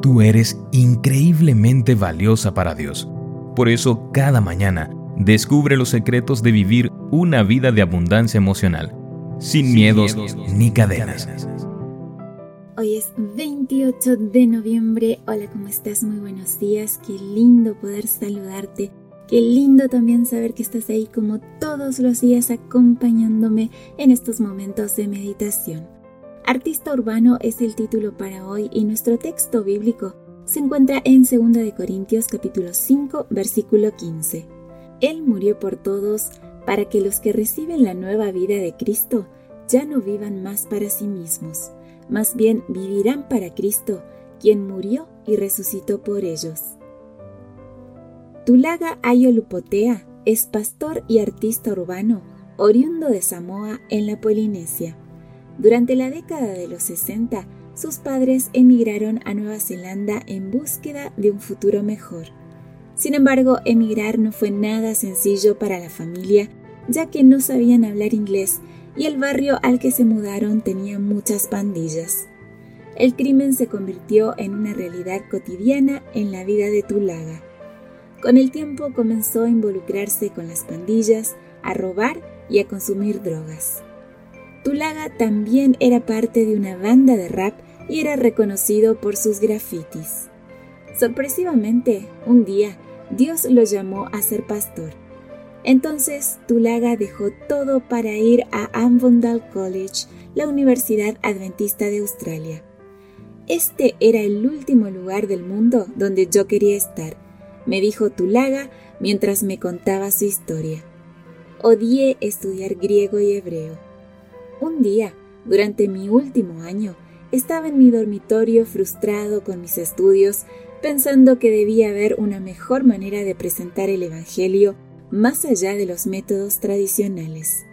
Tú eres increíblemente valiosa para Dios. Por eso, cada mañana, descubre los secretos de vivir una vida de abundancia emocional, sin, miedos, ni cadenas. Hoy es 28 de noviembre. Hola, ¿cómo estás? Muy buenos días. Qué lindo poder saludarte. Qué lindo también saber que estás ahí como todos los días acompañándome en estos momentos de meditación. Artista urbano es el título para hoy y nuestro texto bíblico se encuentra en 2 de Corintios capítulo 5 versículo 15. Él murió por todos para que los que reciben la nueva vida de Cristo ya no vivan más para sí mismos, más bien vivirán para Cristo, quien murió y resucitó por ellos. Tulaga Ayolupotea es pastor y artista urbano, oriundo de Samoa en la Polinesia. Durante la década de los 60, sus padres emigraron a Nueva Zelanda en búsqueda de un futuro mejor. Sin embargo, emigrar no fue nada sencillo para la familia, ya que no sabían hablar inglés y el barrio al que se mudaron tenía muchas pandillas. El crimen se convirtió en una realidad cotidiana en la vida de Tulaga. Con el tiempo comenzó a involucrarse con las pandillas, a robar y a consumir drogas. Tulaga también era parte de una banda de rap y era reconocido por sus grafitis. Sorpresivamente, un día, Dios lo llamó a ser pastor. Entonces, Tulaga dejó todo para ir a Avondale College, la Universidad Adventista de Australia. Este era el último lugar del mundo donde yo quería estar, me dijo Tulaga mientras me contaba su historia. Odié estudiar griego y hebreo. Un día, durante mi último año, estaba en mi dormitorio frustrado con mis estudios, pensando que debía haber una mejor manera de presentar el Evangelio más allá de los métodos tradicionales.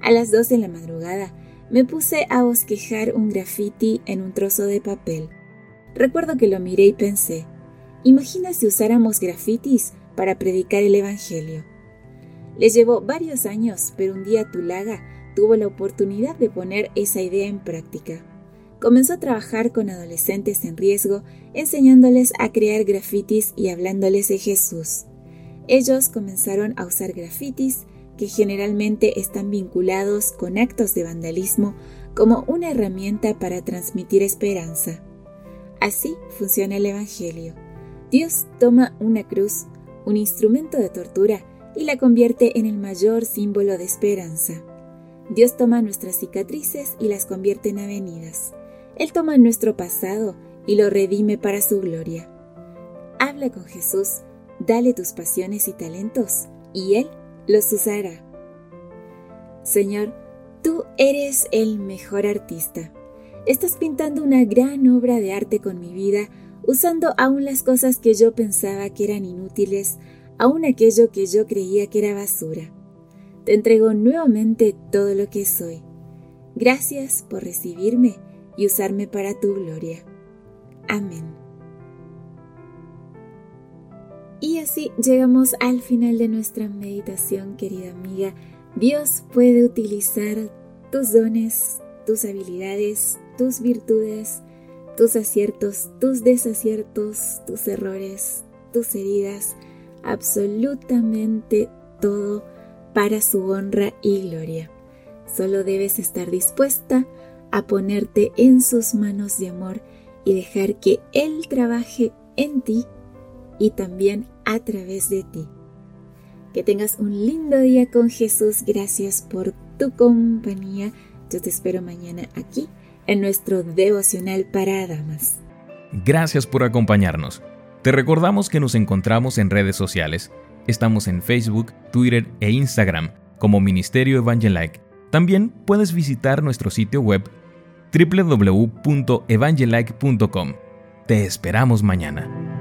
A las dos de la madrugada me puse a bosquejar un graffiti en un trozo de papel. Recuerdo que lo miré y pensé, imagina si usáramos grafitis para predicar el Evangelio. Le llevó varios años, pero un día Tulaga tuvo la oportunidad de poner esa idea en práctica. Comenzó a trabajar con adolescentes en riesgo, enseñándoles a crear grafitis y hablándoles de Jesús. Ellos comenzaron a usar grafitis, que generalmente están vinculados con actos de vandalismo, como una herramienta para transmitir esperanza. Así funciona el Evangelio. Dios toma una cruz, un instrumento de tortura, y la convierte en el mayor símbolo de esperanza. Dios toma nuestras cicatrices y las convierte en avenidas. Él toma nuestro pasado y lo redime para su gloria. Habla con Jesús, dale tus pasiones y talentos, y Él los usará. Señor, tú eres el mejor artista. Estás pintando una gran obra de arte con mi vida, usando aún las cosas que yo pensaba que eran inútiles, aún aquello que yo creía que era basura te entrego nuevamente todo lo que soy. Gracias por recibirme y usarme para tu gloria. Amén. Y así llegamos al final de nuestra meditación, querida amiga. Dios puede utilizar tus dones, tus habilidades, tus virtudes, tus aciertos, tus desaciertos, tus errores, tus heridas, absolutamente todo para su honra y gloria. Solo debes estar dispuesta a ponerte en sus manos de amor y dejar que Él trabaje en ti y también a través de ti. Que tengas un lindo día con Jesús. Gracias por tu compañía. Yo te espero mañana aquí en nuestro devocional para damas. Gracias por acompañarnos. Te recordamos que nos encontramos en redes sociales Estamos en Facebook, Twitter e Instagram como Ministerio Evangelike. También puedes visitar nuestro sitio web www.evangelike.com. Te esperamos mañana.